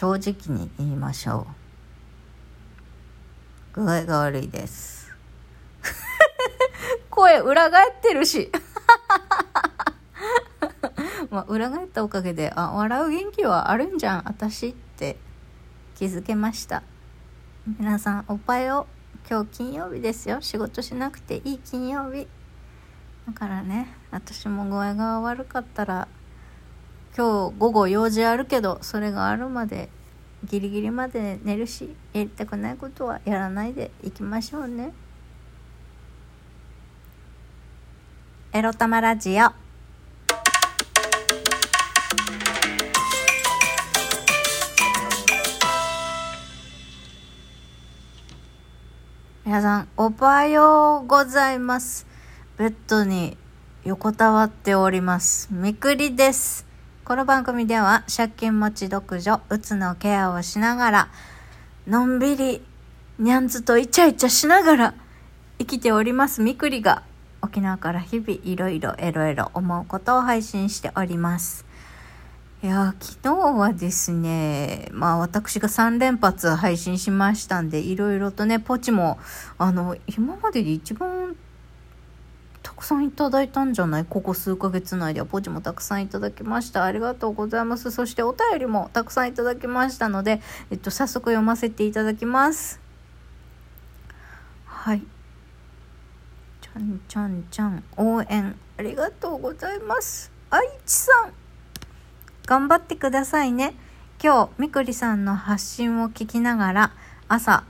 正直に言いましょう。具合が悪いです。声裏返ってるし。まあ裏返ったおかげであ笑う元気はあるんじゃん私って。気づけました。皆さんおっぱいを今日金曜日ですよ。仕事しなくていい金曜日。だからね私も具合が悪かったら今日午後用事あるけどそれがあるまでギリギリまで寝るしやりたくないことはやらないでいきましょうね。エロ玉ラジオ。皆さんおはようございます。ベッドに横たわっております。みくりです。この番組では借金持ち独女うつのケアをしながらのんびりにゃんずとイチャイチャしながら生きております。みくりが沖縄から日々いろいろエロエロ思うことを配信しております。いや昨日はですねまあ私が3連発配信しましたんでいろいろとねポチもあの今までで一番くさんいただいたんじゃない？ここ数ヶ月内ではポチもたくさんいただきました。ありがとうございます。そしてお便りもたくさんいただきましたので、えっと、早速読ませていただきます。はい。ちゃんちゃんちゃん。応援ありがとうございます。愛知さん。頑張ってくださいね。今日みくりさんの発信を聞きながら朝、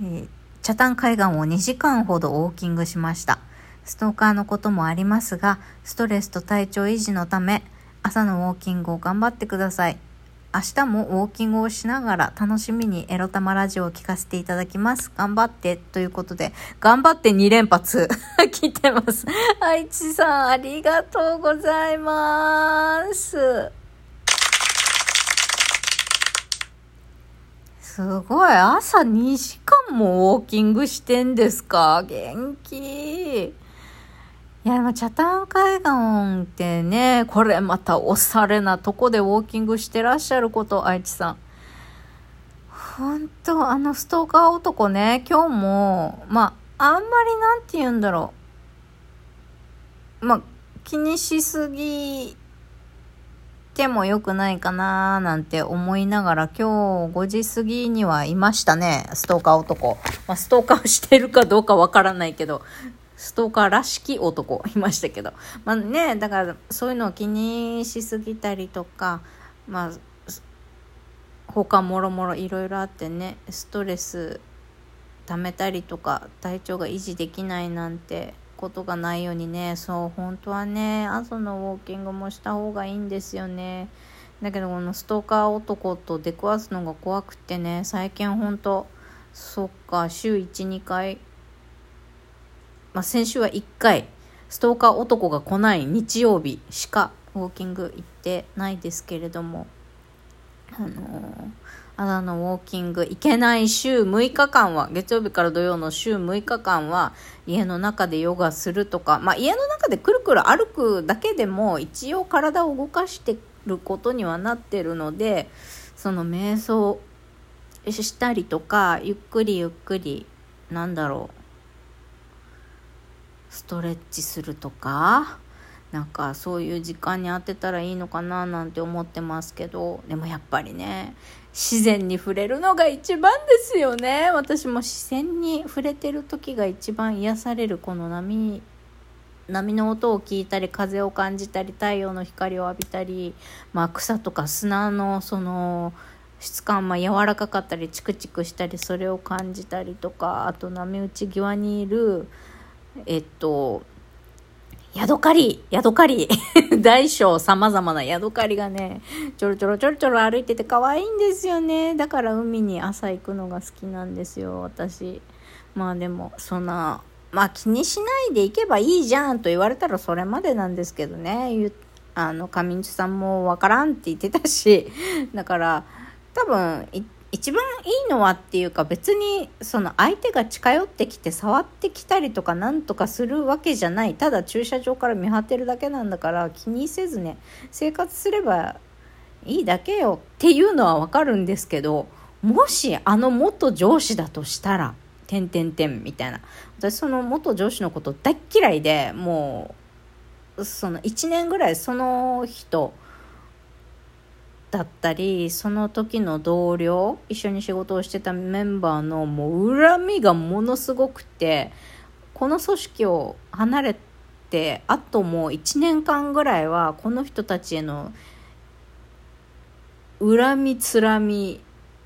えー、北谷海岸を2時間ほどウォーキングしました。ストーカーのこともありますがストレスと体調維持のため朝のウォーキングを頑張ってください明日もウォーキングをしながら楽しみにエロ玉ラジオを聞かせていただきます。頑張ってということで、頑張って2連発 聞いてます。愛知さんありがとうございます。すごい。朝2時間もウォーキングしてんですか？元気。いや、まチャタン海岸ってね、これまたおしゃれなとこでウォーキングしてらっしゃること、愛知さん。ほんと、あのストーカー男ね、今日も、まあ、あんまりなんて言うんだろう。まあ、気にしすぎても良くないかななんて思いながら今日5時過ぎにはいましたね、ストーカー男。まあ、ストーカーしてるかどうかわからないけど、ストーカーらしき男 いましたけど。まあね、だからそういうのを気にしすぎたりとか、まあ、他もろもろいろいろあってね、ストレス溜めたりとか、体調が維持できないなんてことがないようにねそう本当はね朝のウォーキングもした方がいいんですよねだけどこのストーカー男と出くわすのが怖くてね最近ほんとそっか週12回まあ先週は1回ストーカー男が来ない日曜日しかウォーキング行ってないですけれどもあのー朝のウォーキング行けない週6日間は、月曜日から土曜の週6日間は、家の中でヨガするとか、まあ家の中でくるくる歩くだけでも、一応体を動かしてることにはなってるので、その瞑想したりとか、ゆっくりゆっくり、なんだろう、ストレッチするとか、なんかそういう時間に当てたらいいのかななんて思ってますけどでもやっぱりね自然に触れるのが一番ですよね。私も自然に触れてる時が一番癒されるこの波波の音を聞いたり風を感じたり太陽の光を浴びたり、まあ、草とか砂のその質感まあ柔らかかったりチクチクしたりそれを感じたりとかあと波打ち際にいるえっとヤドカリ、ヤドカリ、大小様々なヤドカリがね、ちょろちょろちょろちょろ歩いてて可愛いんですよね。だから海に朝行くのが好きなんですよ、私。まあでも、そんな、まあ気にしないで行けばいいじゃんと言われたらそれまでなんですけどね。あの、上地さんもわからんって言ってたし、だから、多分行って、一番いいのはっていうか別にその相手が近寄ってきて触ってきたりとかなんとかするわけじゃないただ駐車場から見張ってるだけなんだから気にせずね生活すればいいだけよっていうのはわかるんですけど、もしあの元上司だとしたら、てんてんてんみたいな。私その元上司のこと大っ嫌いで、もう、その1年ぐらいその人、だったりその時の同僚一緒に仕事をしてたメンバーのもう恨みがものすごくてこの組織を離れてあともう1年間ぐらいはこの人たちへの恨みつらみ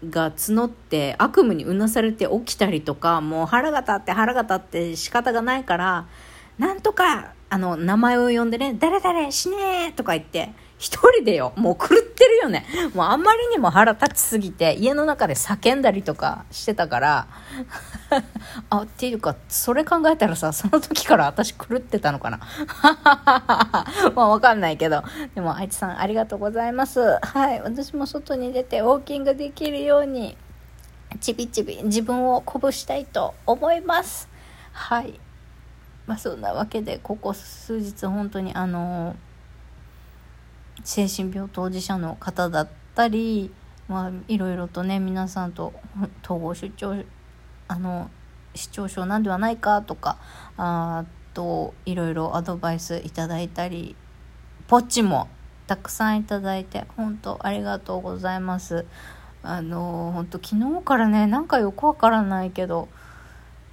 が募って悪夢にうなされて起きたりとかもう腹が立って腹が立って仕方がないからなんとかあの名前を呼んでね「誰々死ね!」とか言って一人でよ、もう狂ってるよね。もうあんまりにも腹立ちすぎて、家の中で叫んだりとかしてたから、あ、っていうか、それ考えたらさ、その時から私狂ってたのかな。まあわかんないけど。でも、あいつさんありがとうございます。はい。私も外に出てウォーキングできるように、ちびちび自分を鼓舞したいと思います。はい。まあそんなわけで、ここ数日本当にあのー精神病当事者の方だったり、まあ、いろいろとね皆さんと統合出張あの視聴症なんではないかとかあといろいろアドバイスいただいたりポッチもたくさんいただいて本当ありがとうございます。あの本当昨日からねなんかよくわからないけど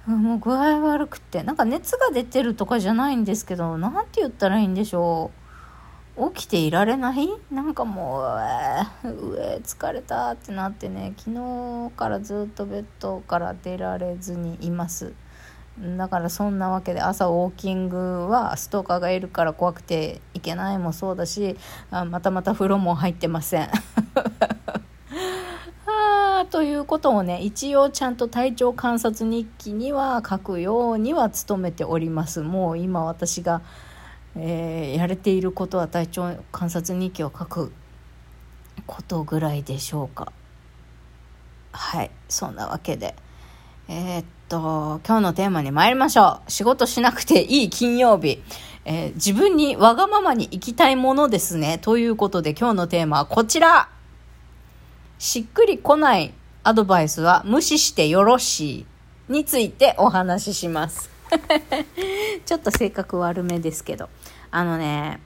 もう具合悪くてなんか熱が出てるとかじゃないんですけど何て言ったらいいんでしょう起きていられない？なんかもう、えー、うえ疲れたってなってね。昨日からずっとベッドから出られずにいます。だからそんなわけで朝ウォーキングはストーカーがいるから怖くていけないもそうだしあまたまた風呂も入ってません。ということをね一応ちゃんと体調観察日記には書くようには努めております。もう今私がえー、やれていることは体調観察日記を書くことぐらいでしょうか。はいそんなわけで。えー、っと今日のテーマに参りましょう。仕事しなくていい金曜日、えー、自分にわがままに生きたいものですね。ということで今日のテーマはこちら。しっくりこないアドバイスは無視してよろしいについてお話しします。ちょっと性格悪めですけど。あのね、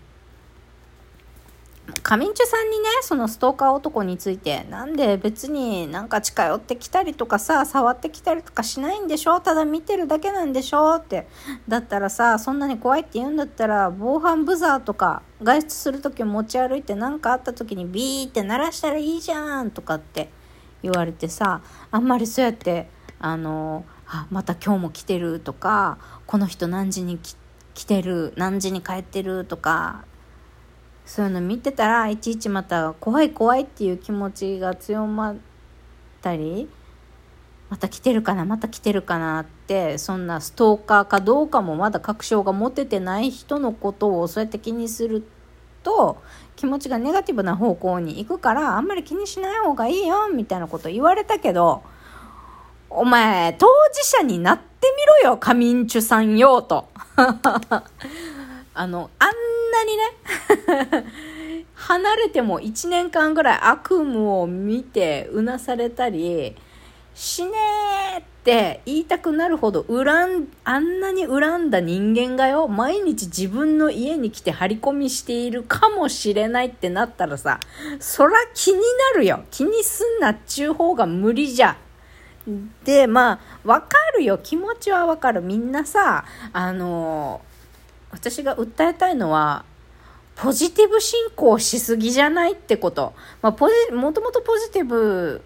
カミンチュさんにね、そのストーカー男について、なんで別になんか近寄ってきたりとかさ、触ってきたりとかしないんでしょ？ただ見てるだけなんでしょ？って。だったらさ、そんなに怖いって言うんだったら、防犯ブザーとか、外出するとき持ち歩いて何かあった時にビーって鳴らしたらいいじゃんとかって言われてさ、あんまりそうやって、あの、あまた今日も来てるとかこの人何時に来てる？何時に帰ってる？とかそういうの見てたらいちいちまた怖い怖いっていう気持ちが強まったりまた来てるかな？また来てるかな？ってそんなストーカーかどうかもまだ確証が持ててない人のことをそうやって気にすると気持ちがネガティブな方向に行くからあんまり気にしない方がいいよみたいなこと言われたけどお前、当事者になってみろよ、カミンチュさんよ、と。あの、あんなにね 離れても1年間ぐらい悪夢を見てうなされたり、死ねーって言いたくなるほど恨ん、あんなに恨んだ人間がよ、毎日自分の家に来て張り込みしているかもしれないってなったらさ、そら気になるよ。気にすんなっちゅう方が無理じゃ。で、まあ、わかるよ。気持ちはわかる。みんなさ、あの、私が訴えたいのは、ポジティブ進行しすぎじゃないってこと。まあ、ポジ、もともとポジティブ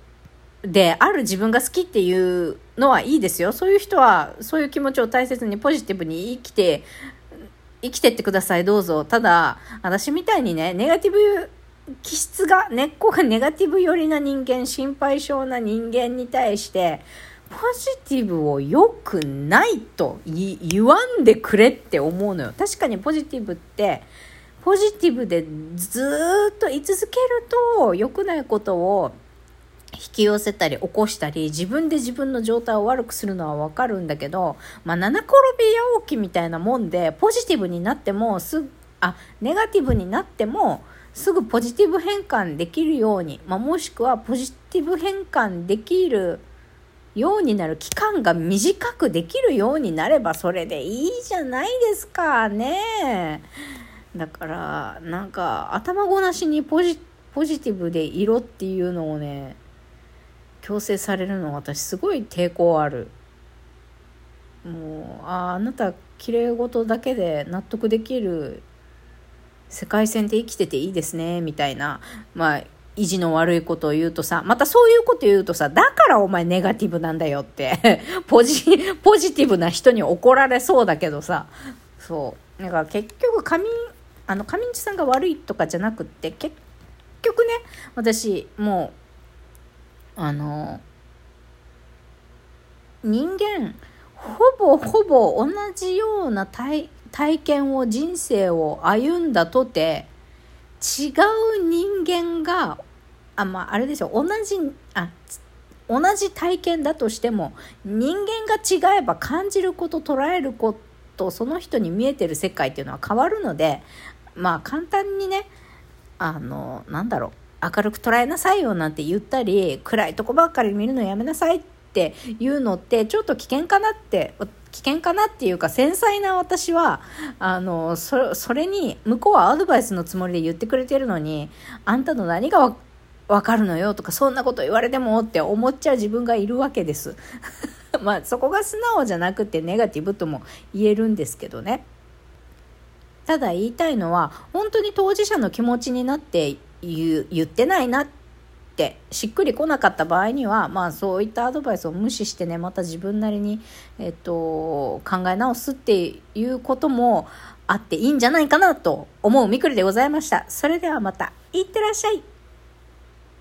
である自分が好きっていうのはいいですよ。そういう人は、そういう気持ちを大切にポジティブに生きて、生きてってください、どうぞ。ただ、私みたいにね、ネガティブ気質が、根っこがネガティブ寄りな人間、心配性な人間に対して、ポジティブを良くないと言わんでくれって思うのよ。確かにポジティブって、ポジティブでずっと居続けると良くないことを引き寄せたり起こしたり自分で自分の状態を悪くするのはわかるんだけど、まあ、七転び八起きみたいなもんでポジティブになってもすあネガティブになってもすぐポジティブ変換できるように、まあ、もしくはポジティブ変換できるようになる期間が短くできるようになればそれでいいじゃないですかね。だからなんか頭ごなしにポジポジティブでいろっていうのをね強制されるの私すごい抵抗ある。もうああなた綺麗事だけで納得できる世界線で生きてていいですねみたいなまあ意地の悪いことを言うとさ、またそういうこと言うとさ、だからお前ネガティブなんだよって ポジ、ポジティブな人に怒られそうだけどさ、そう。だから結局、上、あの、上地さんが悪いとかじゃなくって、結局ね、私、もう、あの、人間、ほぼほぼ同じような体体験を人生を歩んだとて違う人間があまああれですよ。同じあ同じ体験だとしても人間が違えば感じること捉えることその人に見えてる世界っていうのは変わるのでまあ簡単にねあのなんだろう。明るく捉えなさいよなんて言ったり暗いとこばっかり見るのやめなさいっていうのってちょっと危険かなって危険かなっていうか繊細な私はあのそれに向こうはアドバイスのつもりで言ってくれてるのにあんたの何がわかるのよとかそんなこと言われてもって思っちゃう自分がいるわけです。まあそこが素直じゃなくてネガティブとも言えるんですけどね。ただ言いたいのは本当に当事者の気持ちになって言言ってないなってってしっくりこなかった場合にはまあそういったアドバイスを無視してねまた自分なりに、えっと、考え直すっていうこともあっていいんじゃないかなと思うみくりでございました。それではまたいってらっしゃい。